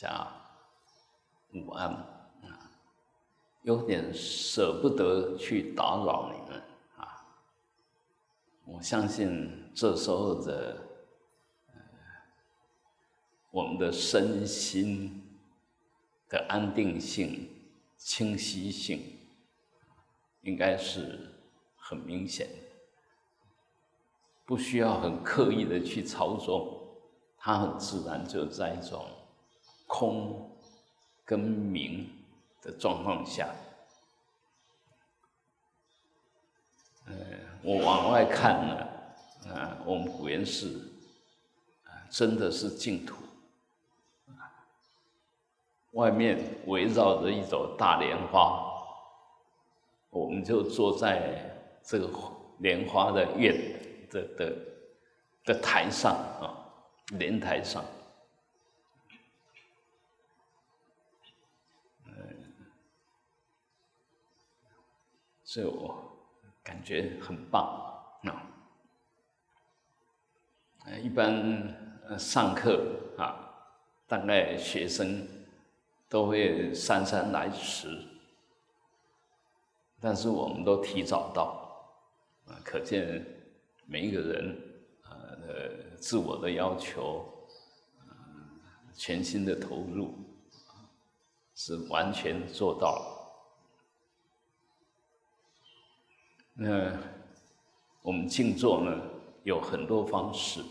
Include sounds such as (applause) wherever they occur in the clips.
家午安啊，有点舍不得去打扰你们啊。我相信这时候的我们的身心的安定性、清晰性，应该是很明显的，不需要很刻意的去操纵。它很自然就在一种空跟明的状况下，呃，我往外看呢，啊，我们古岩寺啊，真的是净土，啊外面围绕着一朵大莲花，我们就坐在这个莲花的院的的的台上啊。莲台上，所以我感觉很棒啊。呃一般呃上课啊，大概学生都会姗姗来迟，但是我们都提早到，啊，可见每一个人。呃，自我的要求，全心的投入，是完全做到了。那我们静坐呢，有很多方式。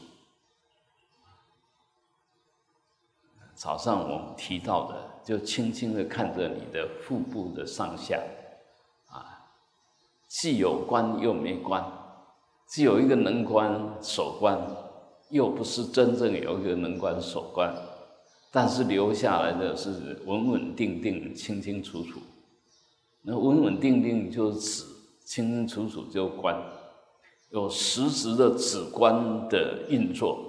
早上我们提到的，就轻轻的看着你的腹部的上下，啊，既有关又没关。既有一个能关守关，又不是真正有一个能关守关，但是留下来的是稳稳定定、清清楚楚。那稳稳定定就是指清清楚楚就观，有实质的指观的运作，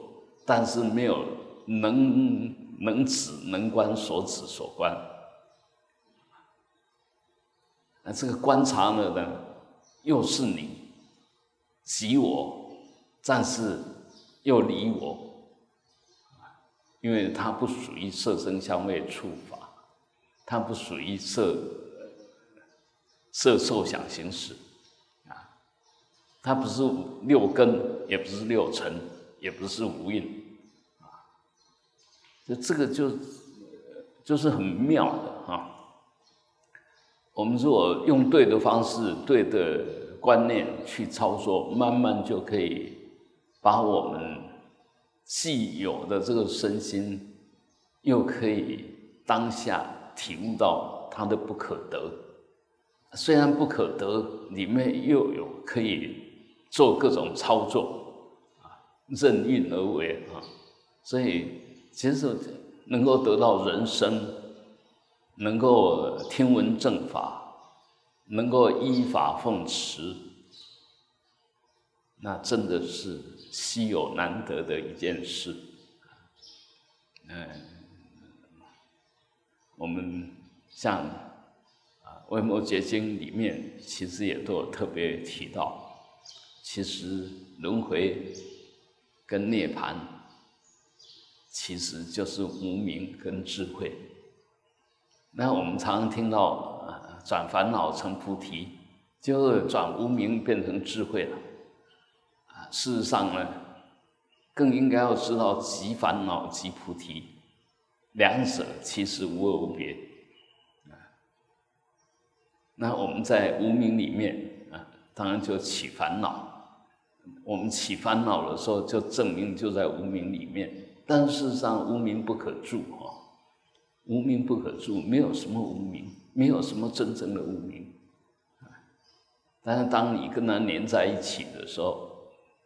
但是没有能能指能观所指所观。那这个观察了呢，又是你。即我，但是又离我，因为它不属于色声香味触法，它不属于色色受想行识，它不是六根，也不是六尘，也不是无印，啊，就这个就就是很妙的哈。我们如果用对的方式，对的。观念去操作，慢慢就可以把我们既有的这个身心，又可以当下体悟到它的不可得。虽然不可得，里面又有可以做各种操作啊，任运而为啊。所以其实能够得到人生，能够听闻正法。能够依法奉持，那真的是稀有难得的一件事。嗯，我们像啊《维摩诘经》里面，其实也都有特别提到，其实轮回跟涅槃，其实就是无明跟智慧。那我们常常听到啊。转烦恼成菩提，就是转无明变成智慧了。啊，事实上呢，更应该要知道即烦恼即菩提，两者其实无二无别。啊，那我们在无明里面啊，当然就起烦恼。我们起烦恼的时候，就证明就在无名里面。但事实上，无名不可住啊，无名不可住，没有什么无名。没有什么真正的无名，但是当你跟他连在一起的时候，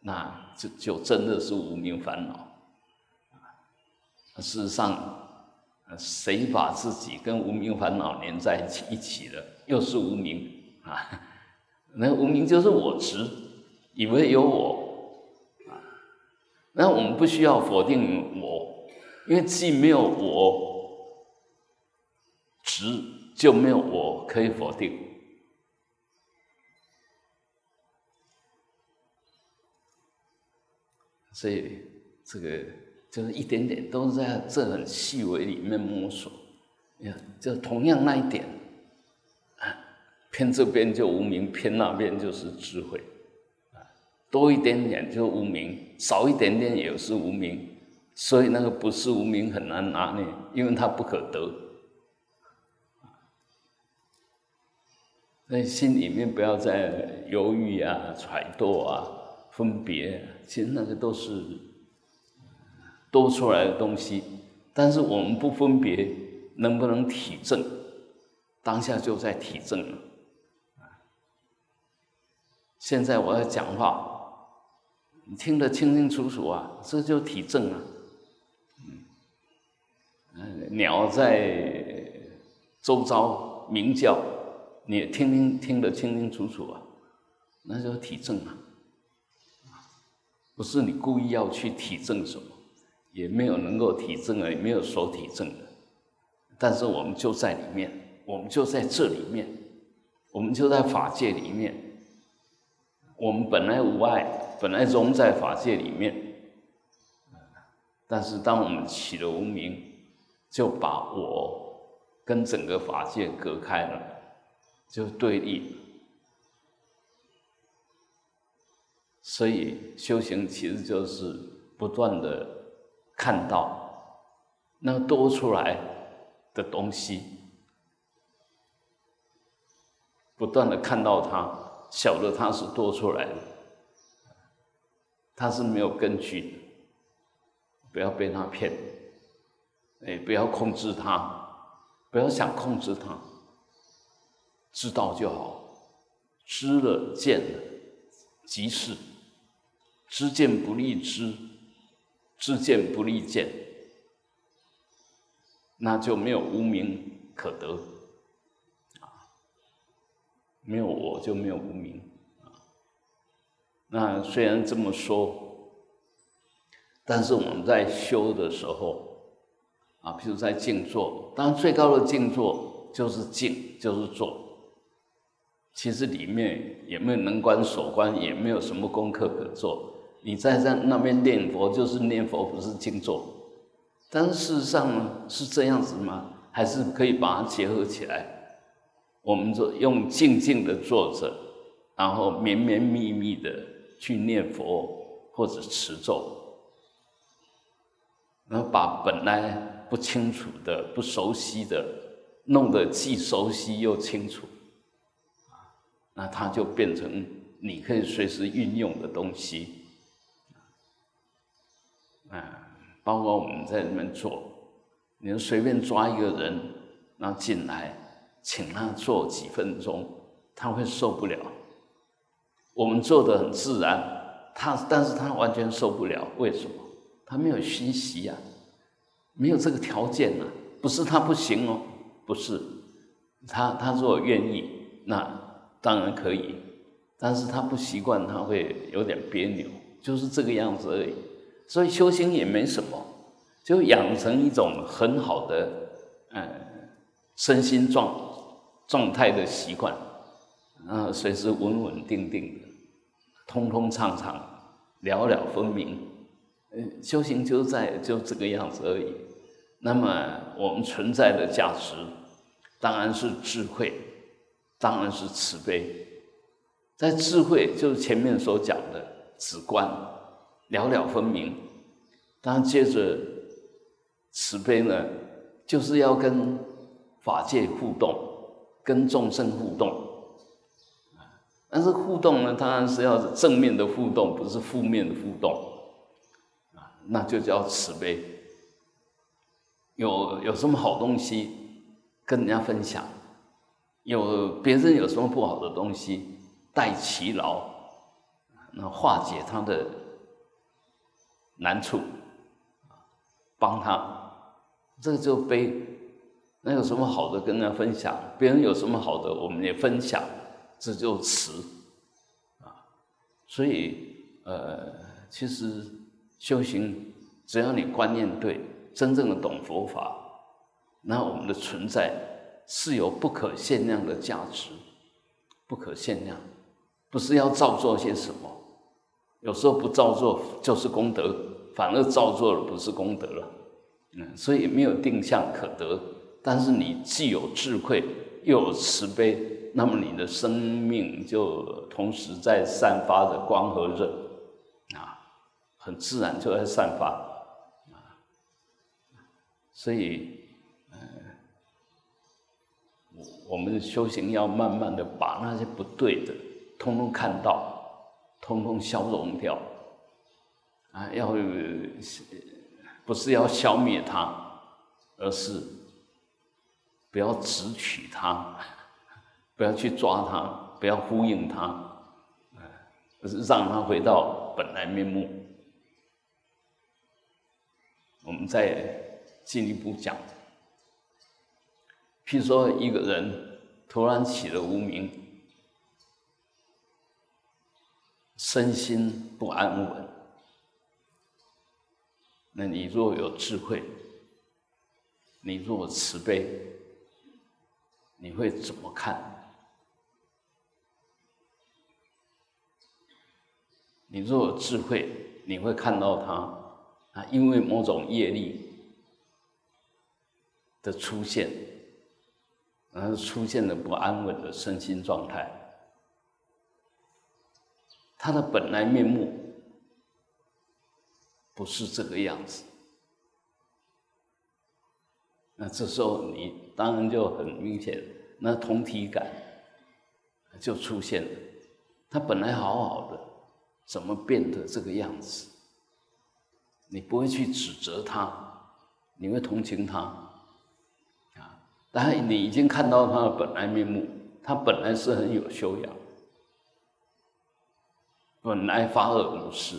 那就就真的是无名烦恼。事实上，谁把自己跟无名烦恼连在一起一起了，又是无名啊？那无名就是我执，以为有我啊。那我们不需要否定我，因为既没有我执。就没有我可以否定，所以这个就是一点点都是在这很细微里面摸索。你看，就同样那一点，偏这边就无名，偏那边就是智慧，多一点点就无名，少一点点也是无名，所以那个不是无名很难拿捏，因为它不可得。在心里面不要再犹豫啊、揣度啊、分别，其实那个都是多出来的东西。但是我们不分别，能不能体证？当下就在体证了。现在我要讲话，你听得清清楚楚啊，这就体证啊。嗯，鸟在周遭鸣叫。你听听听得清清楚楚啊，那就体证啊，不是你故意要去体证什么，也没有能够体证啊，也没有所体证的，但是我们就在里面，我们就在这里面，我们就在法界里面，我们本来无碍，本来融在法界里面，但是当我们起了无名，就把我跟整个法界隔开了。就对立，所以修行其实就是不断的看到那多出来的东西，不断的看到它，晓得它是多出来的，它是没有根据的，不要被它骗，哎，不要控制它，不要想控制它。知道就好，知了见了。即是，知见不立知，知见不立见，那就没有无名可得，啊，没有我就没有无名，那虽然这么说，但是我们在修的时候，啊，譬如在静坐，当然最高的静坐就是静，就是坐。其实里面也没有能观所观，也没有什么功课可做。你在在那边念佛，就是念佛，不是静坐。但是事实上呢，是这样子吗？还是可以把它结合起来？我们就用静静的坐着，然后绵绵密密的去念佛或者持咒，然后把本来不清楚的、不熟悉的，弄得既熟悉又清楚。那它就变成你可以随时运用的东西，啊，包括我们在里面做，你随便抓一个人，然后进来，请他做几分钟，他会受不了。我们做的很自然，他但是他完全受不了，为什么？他没有熏习呀，没有这个条件啊，不是他不行哦，不是，他他如果愿意，那。当然可以，但是他不习惯，他会有点别扭，就是这个样子而已。所以修行也没什么，就养成一种很好的嗯身心状状态的习惯，啊，随时稳稳定定的，通通畅畅，了了分明。嗯，修行就在就这个样子而已。那么我们存在的价值，当然是智慧。当然是慈悲，在智慧就是前面所讲的直观，了了分明。当然接着慈悲呢，就是要跟法界互动，跟众生互动。但是互动呢，当然是要正面的互动，不是负面的互动。啊，那就叫慈悲。有有什么好东西跟人家分享？有别人有什么不好的东西，代其劳，那化解他的难处，帮他，这个就悲。那有什么好的跟人家分享？别人有什么好的，我们也分享，这就慈啊。所以呃，其实修行，只要你观念对，真正的懂佛法，那我们的存在。是有不可限量的价值，不可限量，不是要造作些什么，有时候不造作就是功德，反而造作了不是功德了。嗯，所以没有定向可得。但是你既有智慧，又有慈悲，那么你的生命就同时在散发着光和热，啊，很自然就在散发，啊，所以，嗯，我们的修行要慢慢的把那些不对的，通通看到，通通消融掉，啊，要不是要消灭它，而是。不要直取它，不要去抓它，不要呼应它，而是让它回到本来面目。我们再进一步讲，譬如说一个人突然起了无名，身心不安稳，那你若有智慧，你若慈悲。你会怎么看？你若有智慧，你会看到他啊，因为某种业力的出现，然后出现了不安稳的身心状态，他的本来面目不是这个样子。那这时候你当然就很明显，那同体感就出现了。他本来好好的，怎么变得这个样子？你不会去指责他，你会同情他，啊！当然你已经看到他的本来面目，他本来是很有修养，本来发恶无事，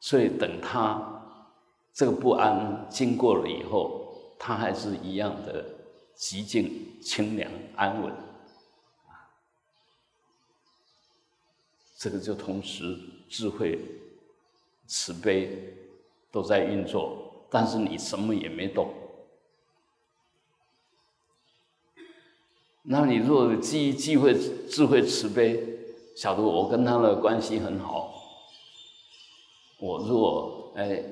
所以等他这个不安经过了以后。他还是一样的极静、清凉、安稳，啊，这个就同时智慧、慈悲都在运作，但是你什么也没动。那你若既既会智慧、慈悲，晓得我跟他的关系很好，我若哎。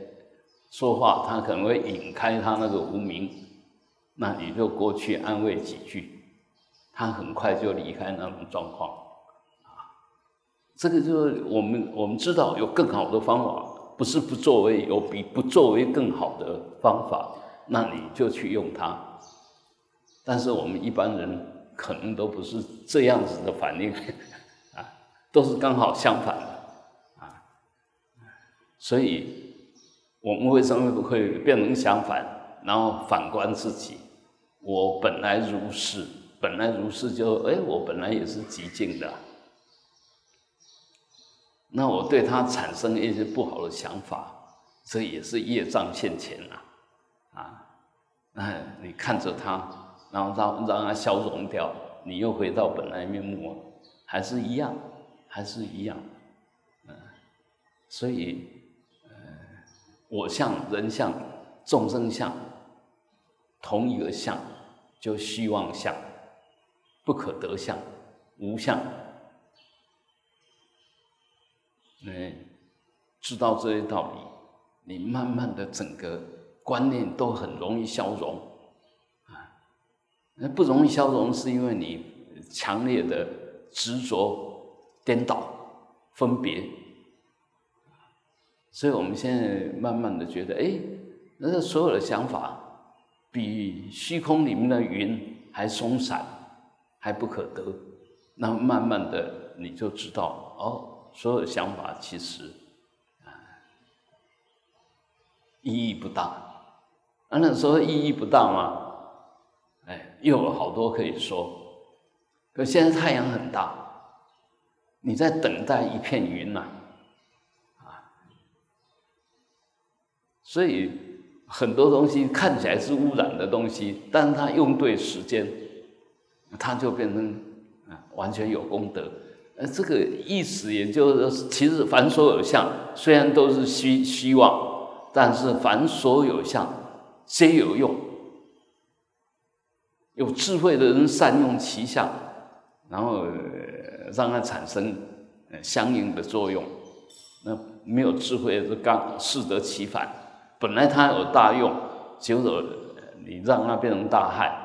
说话，他可能会引开他那个无名，那你就过去安慰几句，他很快就离开那种状况，这个就是我们我们知道有更好的方法，不是不作为，有比不作为更好的方法，那你就去用它。但是我们一般人可能都不是这样子的反应，(laughs) 啊，都是刚好相反的，啊，所以。我们为什么会变成相反？然后反观自己，我本来如是，本来如是，就哎，我本来也是极静的。那我对他产生一些不好的想法，这也是业障现前啊！啊，那你看着他，然后让让他消融掉，你又回到本来面目，还是一样，还是一样，嗯，所以。我相、人相、众生相，同一个相，就虚妄相，不可得相，无相。嗯，知道这些道理，你慢慢的整个观念都很容易消融啊。那不容易消融，是因为你强烈的执着、颠倒、分别。所以我们现在慢慢的觉得，哎，那所有的想法比虚空里面的云还松散，还不可得。那慢慢的你就知道，哦，所有的想法其实啊意义不大。啊，那时候意义不大吗？哎，又有好多可以说。可现在太阳很大，你在等待一片云呐。所以很多东西看起来是污染的东西，但是它用对时间，它就变成啊完全有功德。呃，这个意思也就是，其实凡所有相，虽然都是虚虚妄，但是凡所有相皆有用。有智慧的人善用其相，然后让它产生相应的作用。那没有智慧是刚适得其反。本来它有大用，结果你让它变成大害。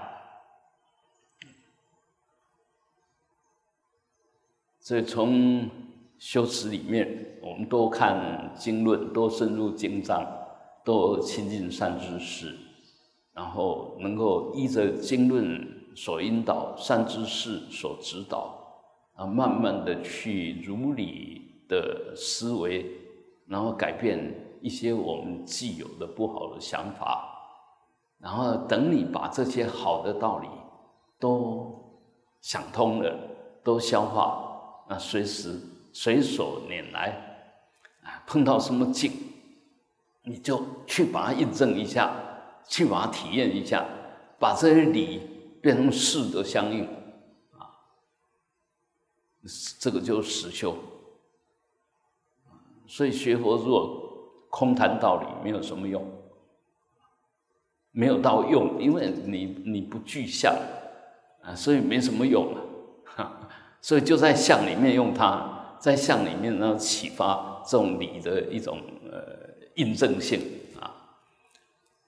所以从修辞里面，我们多看经论，多深入经藏，多亲近善知识，然后能够依着经论所引导，善知识所指导，啊，慢慢的去如理的思维，然后改变一些我们既有的不好的想法，然后等你把这些好的道理都想通了，都消化。啊随时随手拈来，啊，碰到什么境，你就去把它印证一下，去把它体验一下，把这些理变成事的相应，啊，这个就是实修。所以学佛若空谈道理，没有什么用，没有到用，因为你你不具象，啊，所以没什么用啊。所以就在相里面用它，在相里面呢启发这种理的一种呃印证性啊。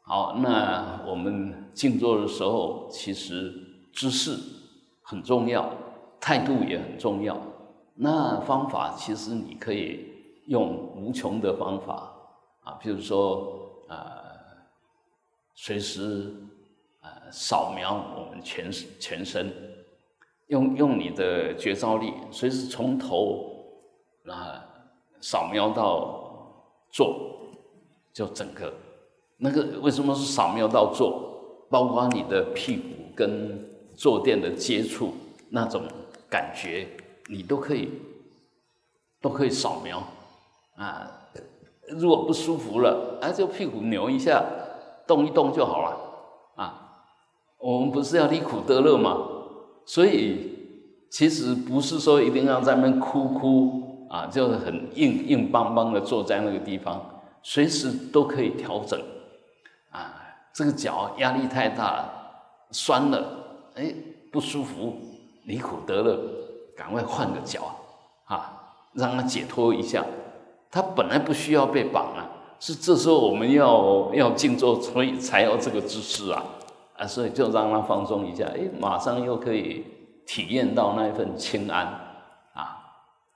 好，那我们静坐的时候，其实姿势很重要，态度也很重要。那方法其实你可以用无穷的方法啊，比如说呃，随时呃扫描我们全全身。用用你的觉照力，随时从头啊扫描到坐，就整个那个为什么是扫描到坐？包括你的屁股跟坐垫的接触那种感觉，你都可以都可以扫描啊。如果不舒服了，啊就屁股扭一下，动一动就好了啊。我们不是要离苦得乐吗？所以，其实不是说一定要在那边哭哭啊，就是很硬硬邦邦的坐在那个地方，随时都可以调整。啊，这个脚压力太大了，酸了，哎，不舒服，离苦得乐，赶快换个脚，啊，让他解脱一下。他本来不需要被绑啊，是这时候我们要要静坐，所以才要这个姿势啊。啊，所以就让他放松一下，哎，马上又可以体验到那一份清安，啊，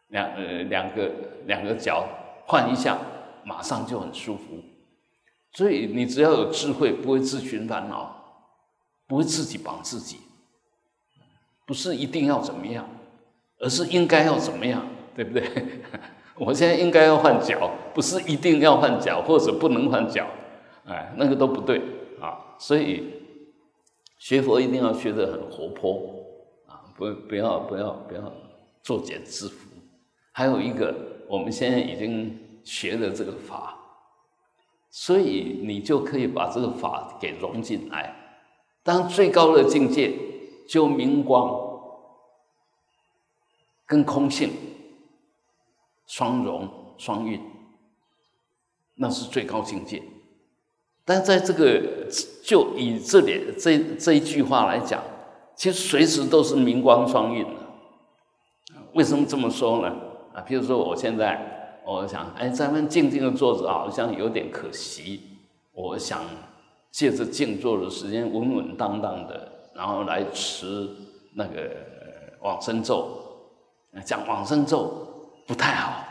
两呃两个两个脚换一下，马上就很舒服。所以你只要有智慧，不会自寻烦恼，不会自己绑自己，不是一定要怎么样，而是应该要怎么样，对不对？(laughs) 我现在应该要换脚，不是一定要换脚或者不能换脚，哎，那个都不对啊，所以。学佛一定要学得很活泼啊！不不要不要不要作茧自缚。还有一个，我们现在已经学了这个法，所以你就可以把这个法给融进来。当最高的境界，就明光跟空性双融双运，那是最高境界。但在这个，就以这里这这一句话来讲，其实随时都是明光双运的。为什么这么说呢？啊，比如说我现在，我想，哎，咱们静静的坐着，好像有点可惜。我想借着静坐的时间，稳稳当当的，然后来持那个往生咒。讲往生咒不太好。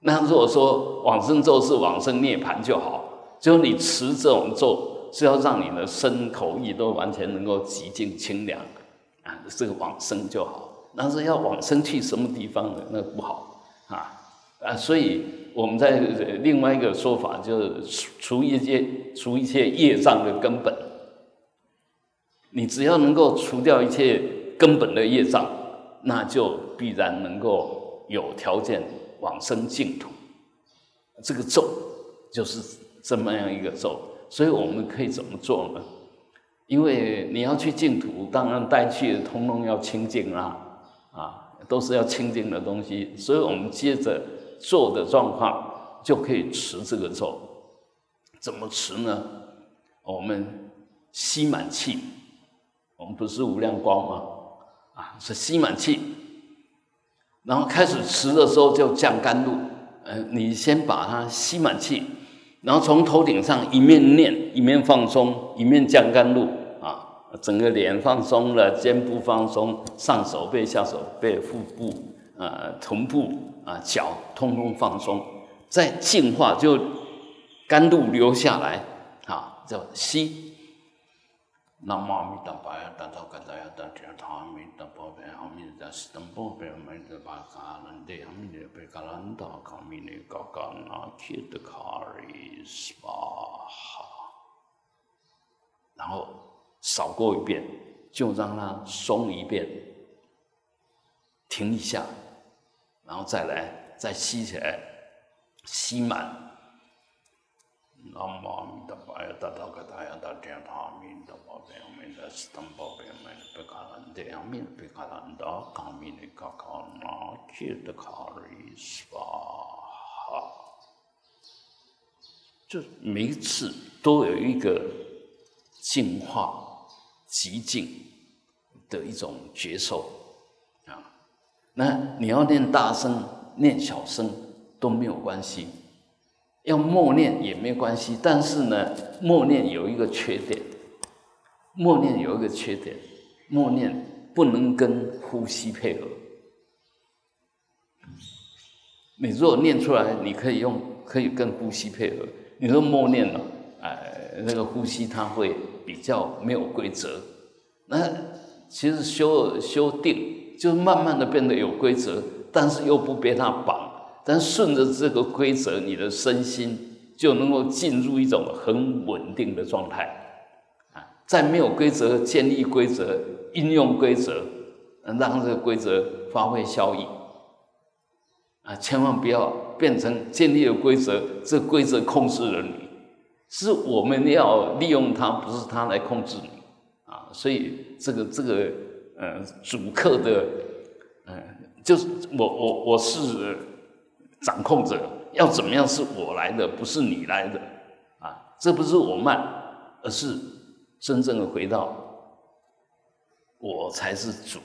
那如果说往生咒是往生涅盘就好，就你持这种咒是要让你的身口意都完全能够极尽清凉，啊，这个往生就好。但是要往生去什么地方呢？那不好啊啊！所以我们在另外一个说法就是除一切除一切业障的根本，你只要能够除掉一切根本的业障，那就必然能够有条件。往生净土，这个咒就是这么样一个咒，所以我们可以怎么做呢？因为你要去净土，当然带去的通通要清净啦，啊，都是要清净的东西，所以我们接着做的状况就可以持这个咒。怎么持呢？我们吸满气，我们不是无量光吗？啊，是吸满气。然后开始持的时候就降甘露，呃，你先把它吸满气，然后从头顶上一面念一面放松，一面降甘露啊，整个脸放松了，肩部放松，上手背、下手背、腹部啊、臀部啊、脚通通放松，再净化就甘露流下来啊，叫吸。南无阿弥陀佛，大头格大呀，大只阿弥陀佛，阿弥陀佛，南无阿弥陀佛，阿弥陀佛，阿弥陀佛，阿弥陀佛，阿弥陀佛，阿弥陀佛，阿弥陀佛，然后扫过一遍，就让它松一遍，停一下，然后再来，再吸起来，吸满。南无阿弥陀佛，大头格大呀，大只阿弥陀佛。斯坦宝贝们，贝卡兰德，阿弥贝卡兰达，阿弥尼卡卡那，切的卡里斯巴哈。就每一次都有一个净化、极静的一种觉受啊。那你要念大声、念小声都没有关系，要默念也没关系。但是呢，默念有一个缺点。默念有一个缺点，默念不能跟呼吸配合。你如果念出来，你可以用可以跟呼吸配合。你说默念了，哎，那个呼吸它会比较没有规则。那其实修修定，就是慢慢的变得有规则，但是又不被它绑，但顺着这个规则，你的身心就能够进入一种很稳定的状态。啊在没有规则建立规则，应用规则，让这个规则发挥效益。啊，千万不要变成建立了规则，这规则控制了你，是我们要利用它，不是它来控制你。啊，所以这个这个呃主客的，嗯，就是我我我是掌控者，要怎么样是我来的，不是你来的。啊，这不是我慢，而是。真正的回到，我才是主，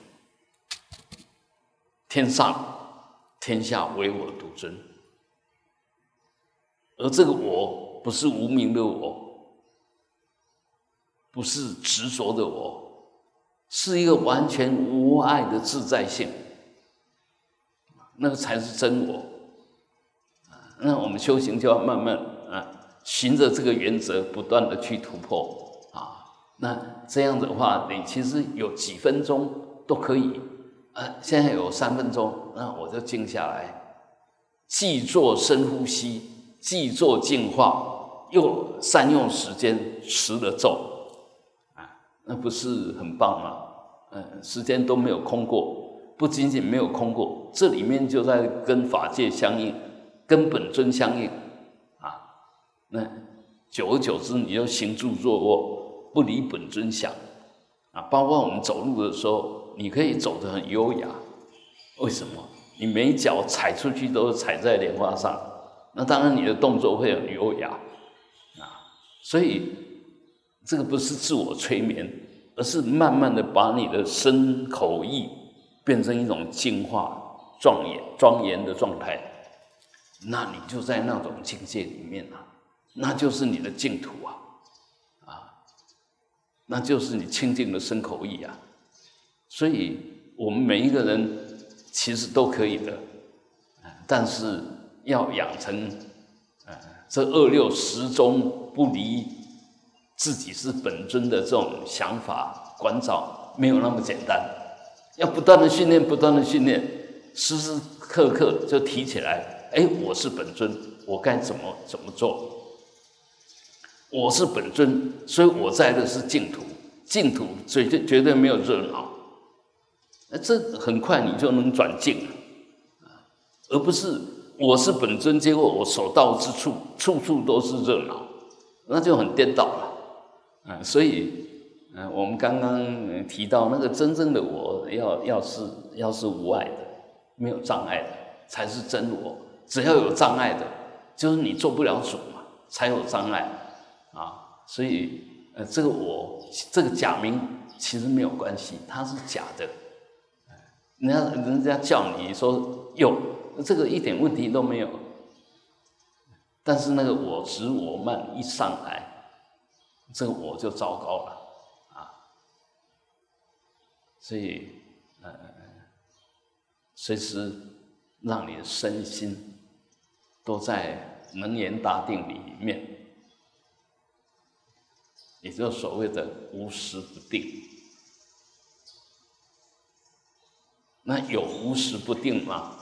天上天下唯我独尊，而这个我不是无名的我，不是执着的我，是一个完全无爱的自在性，那个才是真我。那我们修行就要慢慢啊，循着这个原则，不断的去突破啊。那这样的话，你其实有几分钟都可以，啊，现在有三分钟，那我就静下来，既做深呼吸，既做净化，又善用时间持了咒，啊，那不是很棒吗？嗯，时间都没有空过，不仅仅没有空过，这里面就在跟法界相应，跟本尊相应，啊，那久而久之，你就行住坐卧。不离本尊想，啊，包括我们走路的时候，你可以走得很优雅。为什么？你每脚踩出去都是踩在莲花上，那当然你的动作会很优雅，啊，所以这个不是自我催眠，而是慢慢的把你的身口意变成一种净化、庄严、庄严的状态，那你就在那种境界里面啊，那就是你的净土啊。啊那就是你清净的身口意啊，所以我们每一个人其实都可以的，但是要养成，呃，这二六十中不离自己是本尊的这种想法关照，没有那么简单，要不断的训练，不断的训练，时时刻刻就提起来，哎，我是本尊，我该怎么怎么做。我是本尊，所以我在的是净土，净土绝对绝对没有热闹，那这很快你就能转净了，而不是我是本尊，结果我所到之处处处都是热闹，那就很颠倒了，啊，所以，嗯，我们刚刚提到那个真正的我要要是要是无碍的，没有障碍的，才是真我，只要有障碍的，就是你做不了主嘛，才有障碍。啊，所以呃，这个我这个假名其实没有关系，它是假的，人家人家叫你说有，这个一点问题都没有。但是那个我执我慢一上来，这个我就糟糕了啊！所以，呃，随时让你的身心都在能言大定里面，也就是所谓的无时不定。那有无时不定吗？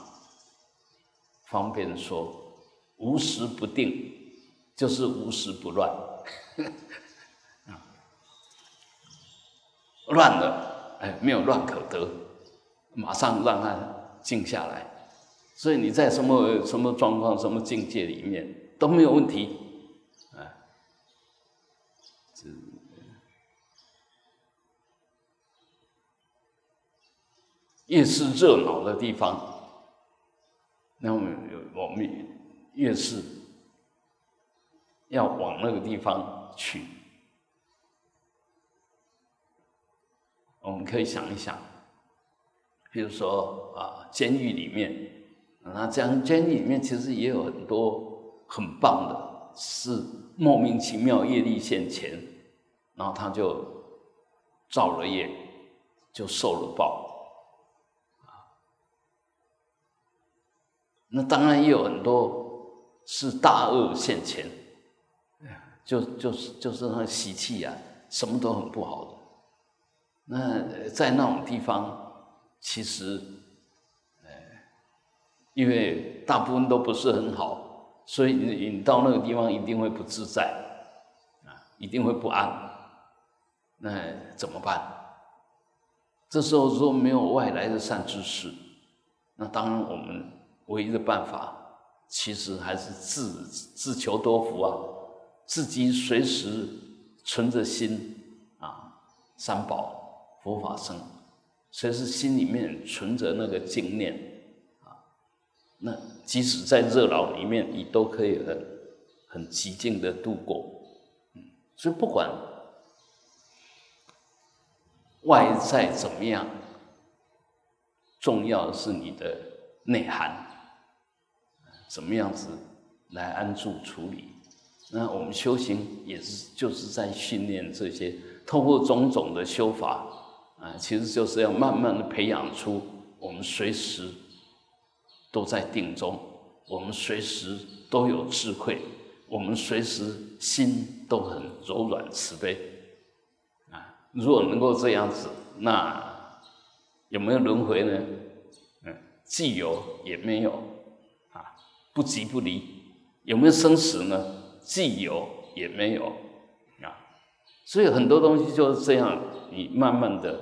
方便说。无时不定，就是无时不乱。(laughs) 乱了，哎，没有乱可得，马上让它静下来。所以你在什么什么状况、什么境界里面都没有问题，啊，越是热闹的地方，那我们我们。越是要往那个地方去，我们可以想一想，比如说啊，监狱里面，那这样监狱里面其实也有很多很棒的，是莫名其妙业力现前，然后他就造了业，就受了报，啊，那当然也有很多。是大恶现前，就就是就是那习气啊，什么都很不好的。那在那种地方，其实，因为大部分都不是很好，所以你你到那个地方一定会不自在，啊，一定会不安。那怎么办？这时候如果没有外来的善知识，那当然我们唯一的办法。其实还是自自求多福啊，自己随时存着心啊，三宝佛法僧，随时心里面存着那个净念，那即使在热闹里面，你都可以很很寂静的度过。嗯，所以不管外在怎么样，重要的是你的内涵。怎么样子来安住处理？那我们修行也是就是在训练这些，透过种种的修法啊，其实就是要慢慢的培养出我们随时都在定中，我们随时都有智慧，我们随时心都很柔软慈悲啊。如果能够这样子，那有没有轮回呢？嗯，既有也没有啊。不急不离，有没有生死呢？既有也没有啊，所以很多东西就是这样，你慢慢的，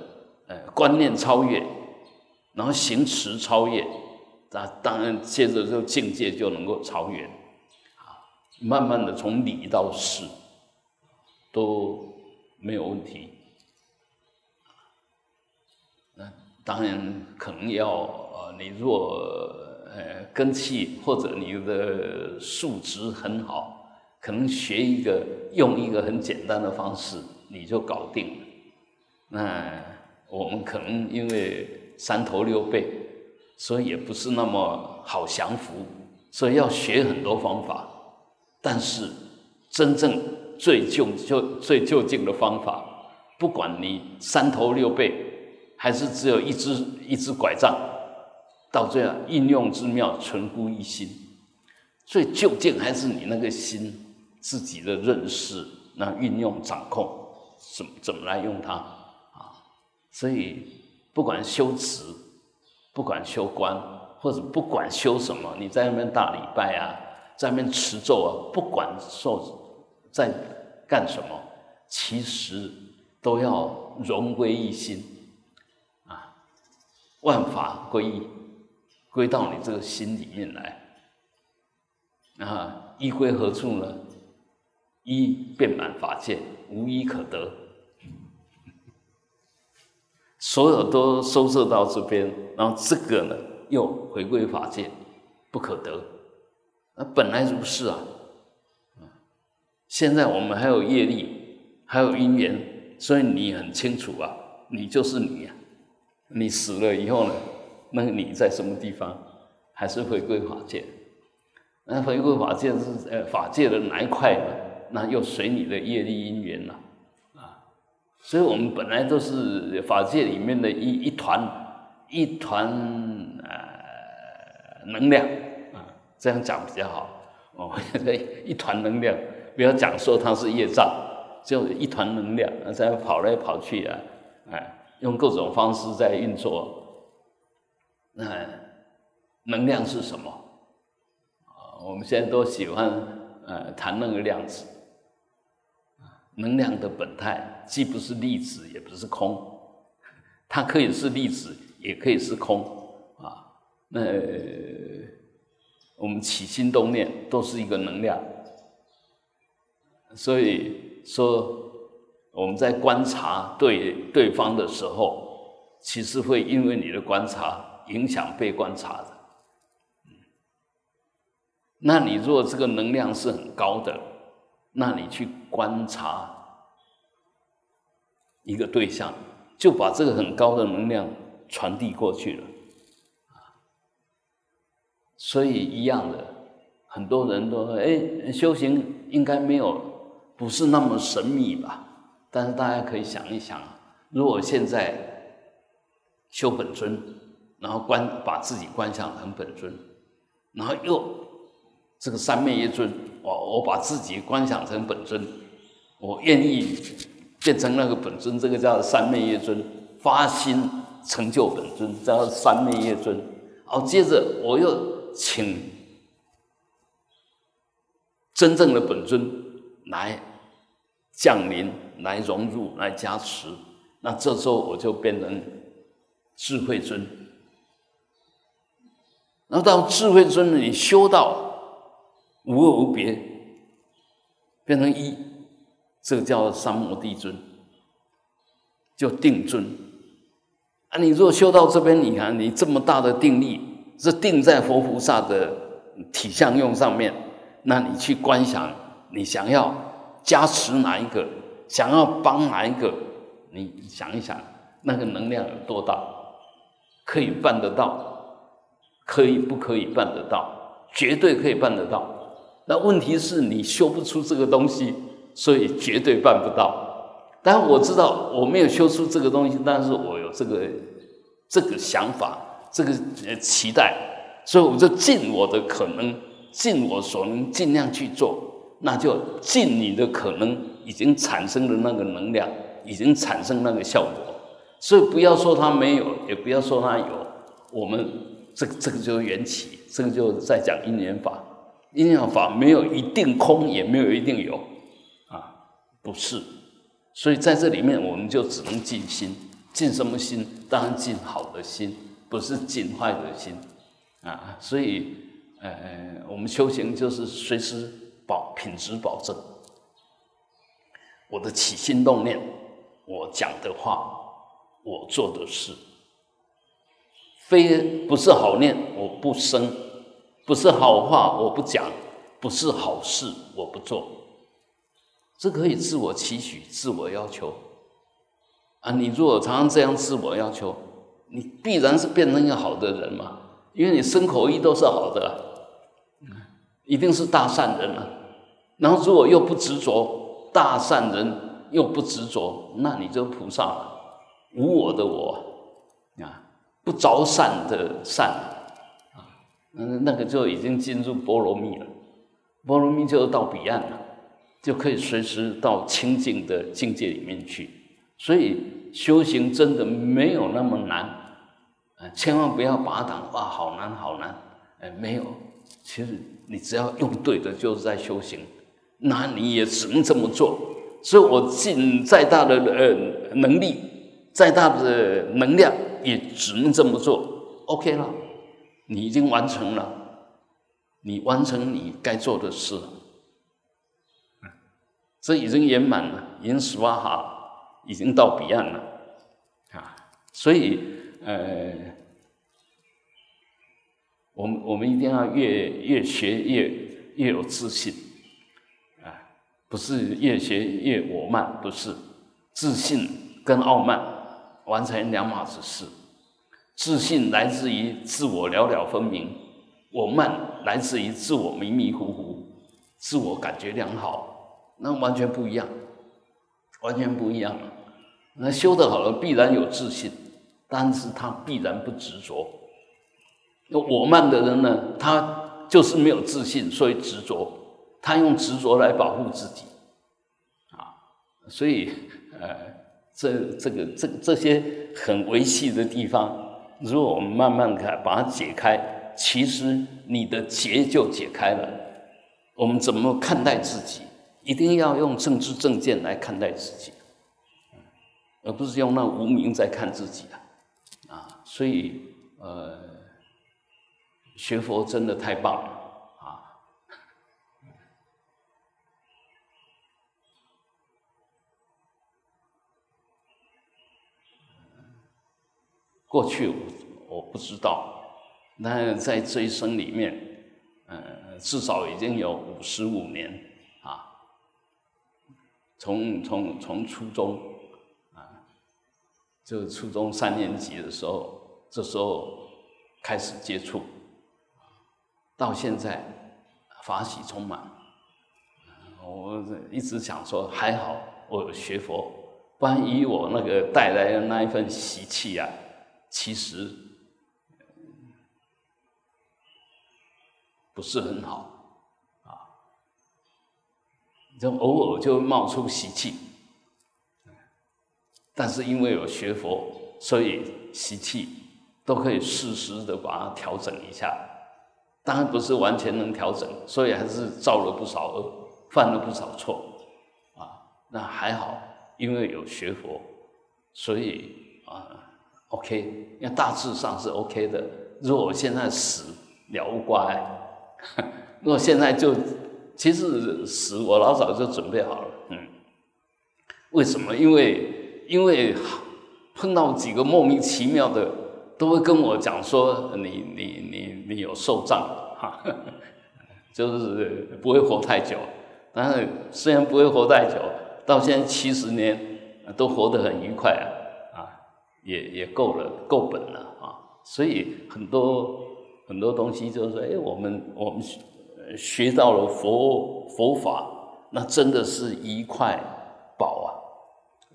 呃，观念超越，然后行持超越，那当然接着这个境界就能够超越，啊，慢慢的从理到事都没有问题，那当然可能要呃，你若。呃，根气或者你的素质很好，可能学一个用一个很简单的方式，你就搞定了。那我们可能因为三头六臂，所以也不是那么好降服，所以要学很多方法。但是真正最就就最就近的方法，不管你三头六臂，还是只有一只一只拐杖。到最后应用之妙，存乎一心。最究竟还是你那个心自己的认识，那运用掌控，怎怎么来用它啊？所以不管修持，不管修观，或者不管修什么，你在那边大礼拜啊，在那边持咒啊，不管受在干什么，其实都要融归一心啊，万法归一。归到你这个心里面来，啊，一归何处呢？一遍满法界，无一可得，所有都收摄到这边，然后这个呢又回归法界，不可得。那本来如是啊，现在我们还有业力，还有因缘，所以你很清楚啊，你就是你啊，你死了以后呢？那你在什么地方？还是回归法界？那回归法界是呃法界的哪一块呢？那又随你的业力因缘了。所以我们本来都是法界里面的一一团一团呃能量啊，这样讲比较好哦。一团能量，不要讲说它是业障，就一团能量在跑来跑去啊，哎，用各种方式在运作。那能量是什么？啊，我们现在都喜欢呃谈那个量子。能量的本态既不是粒子，也不是空，它可以是粒子，也可以是空啊。那我们起心动念都是一个能量，所以说我们在观察对对方的时候，其实会因为你的观察影响被观察的。那你如果这个能量是很高的，那你去观察一个对象，就把这个很高的能量传递过去了，啊所以一样的，很多人都说：“哎，修行应该没有，不是那么神秘吧？”但是大家可以想一想，如果现在修本尊，然后观把自己观想成本尊，然后又这个三昧一尊，我我把自己观想成本尊，我愿意变成那个本尊，这个叫三昧业尊，发心成就本尊，叫三昧业尊。好，接着我又请真正的本尊来降临、来融入、来加持，那这时候我就变成智慧尊。然后到智慧尊，你修到。无二无别，变成一，这个叫三摩地尊，叫定尊。啊，你如果修到这边，你看你这么大的定力，是定在佛菩萨的体相用上面，那你去观想，你想要加持哪一个，想要帮哪一个，你想一想，那个能量有多大，可以办得到，可以不可以办得到？绝对可以办得到。那问题是你修不出这个东西，所以绝对办不到。但我知道我没有修出这个东西，但是我有这个这个想法，这个期待，所以我就尽我的可能，尽我所能，尽量去做。那就尽你的可能，已经产生的那个能量，已经产生那个效果。所以不要说它没有，也不要说它有。我们这这个就是缘起，这个就在讲因缘法。因缘法没有一定空，也没有一定有，不是，所以在这里面我们就只能尽心，尽什么心？当然尽好的心，不是尽坏的心，啊，所以，呃，我们修行就是随时保品质保证，我的起心动念，我讲的话，我做的事，非不是好念，我不生。不是好话，我不讲；不是好事，我不做。这可以自我期许、自我要求啊！你如果常常这样自我要求，你必然是变成一个好的人嘛，因为你身口意都是好的，一定是大善人了。然后如果又不执着，大善人又不执着，那你就菩萨了，无我的我啊，不着善的善。嗯，那个就已经进入波罗蜜了，波罗蜜就到彼岸了，就可以随时到清净的境界里面去。所以修行真的没有那么难，啊，千万不要把它当哇好难好难，哎，没有，其实你只要用对的，就是在修行，那你也只能这么做。所以我尽再大的呃能力，再大的能量，也只能这么做，OK 了。你已经完成了，你完成你该做的事，这已经圆满了，已经十八哈，已经到彼岸了，啊，所以呃，我们我们一定要越越学越越有自信，啊，不是越学越我慢，不是，自信跟傲慢完全两码子事。自信来自于自我了了分明，我慢来自于自我迷迷糊糊，自我感觉良好，那完全不一样，完全不一样了。那修得好了，必然有自信，但是他必然不执着。那我慢的人呢，他就是没有自信，所以执着，他用执着来保护自己，啊，所以呃，这这个这这些很维系的地方。如果我们慢慢看，把它解开，其实你的结就解开了。我们怎么看待自己？一定要用政治正见来看待自己，而不是用那无名在看自己啊！啊，所以呃，学佛真的太棒了啊！过去。我不知道，那在这一生里面，呃，至少已经有五十五年。从从从初中啊，就初中三年级的时候，这时候开始接触，到现在法喜充满。我一直想说，还好我有学佛，不然以我那个带来的那一份习气啊，其实。不是很好，就偶尔就会冒出习气，但是因为有学佛，所以习气都可以适时的把它调整一下。当然不是完全能调整，所以还是造了不少恶，犯了不少错，啊，那还好，因为有学佛，所以啊，OK，因为大致上是 OK 的。如果我现在死了无挂碍。(laughs) 如果现在就，其实死我老早就准备好了，嗯，为什么？因为因为碰到几个莫名其妙的，都会跟我讲说你你你你有受障，哈，(laughs) 就是不会活太久，但是虽然不会活太久，到现在七十年都活得很愉快啊，啊，也也够了，够本了啊，所以很多。很多东西就是说，哎，我们我们学到了佛佛法，那真的是一块宝啊，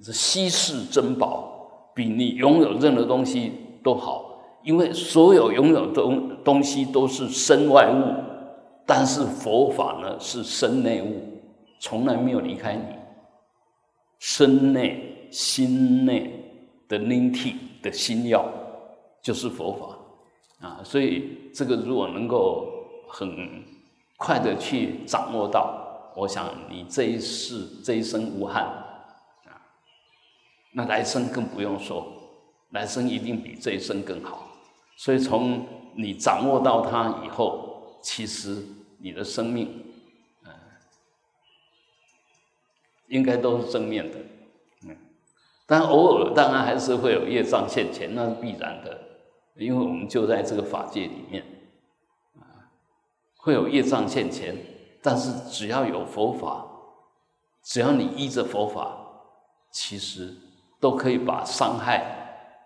是稀世珍宝，比你拥有任何东西都好。因为所有拥有东东西都是身外物，但是佛法呢是身内物，从来没有离开你。身内心内的灵体的心药，就是佛法。啊，所以这个如果能够很快的去掌握到，我想你这一世这一生无憾啊，那来生更不用说，来生一定比这一生更好。所以从你掌握到它以后，其实你的生命，嗯，应该都是正面的，嗯，但偶尔当然还是会有业障现前，那是必然的。因为我们就在这个法界里面，会有业障现前，但是只要有佛法，只要你依着佛法，其实都可以把伤害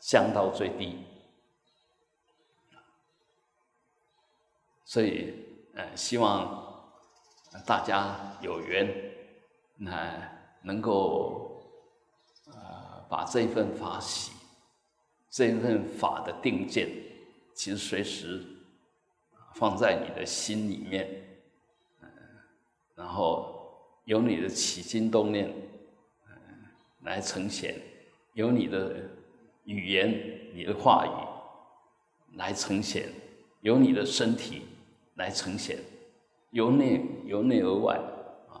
降到最低。所以，呃，希望大家有缘，那能够，呃，把这份法喜。这份法的定见，其实随时放在你的心里面，嗯，然后由你的起心动念，嗯，来呈现，由你的语言、你的话语来呈现，由你的身体来呈现，由内由内而外啊，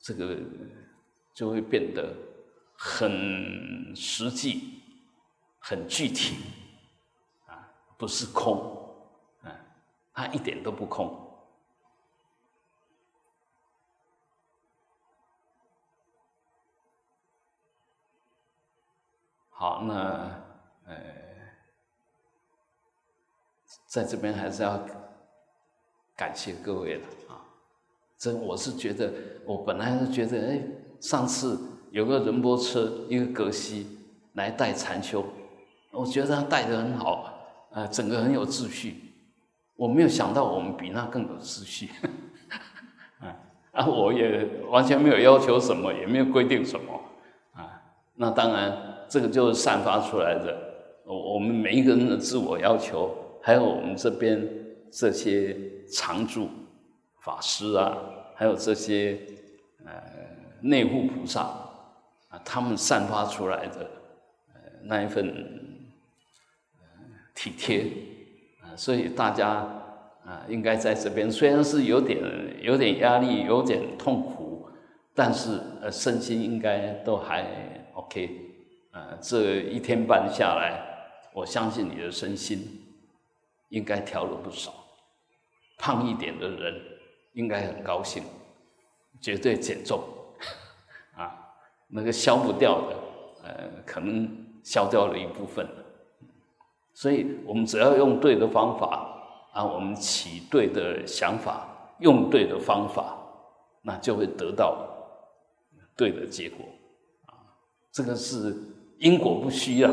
这个就会变得很实际。很具体，啊，不是空，它一点都不空。好，那呃，在这边还是要感谢各位了啊。这我是觉得，我本来是觉得，哎，上次有个仁波车，一个格西来带禅修。我觉得他带的很好，呃，整个很有秩序。我没有想到我们比那更有秩序，啊，啊，我也完全没有要求什么，也没有规定什么，啊，那当然这个就是散发出来的，我我们每一个人的自我要求，还有我们这边这些常住法师啊，还有这些呃内护菩萨啊，他们散发出来的呃那一份体贴。所以大家啊，应该在这边，虽然是有点有点压力，有点痛苦，但是呃，身心应该都还 OK。呃，这一天半下来，我相信你的身心应该调了不少。胖一点的人应该很高兴，绝对减重 (laughs) 啊，那个消不掉的，呃，可能消掉了一部分。所以我们只要用对的方法啊，我们起对的想法，用对的方法，那就会得到对的结果啊。这个是因果不虚啊。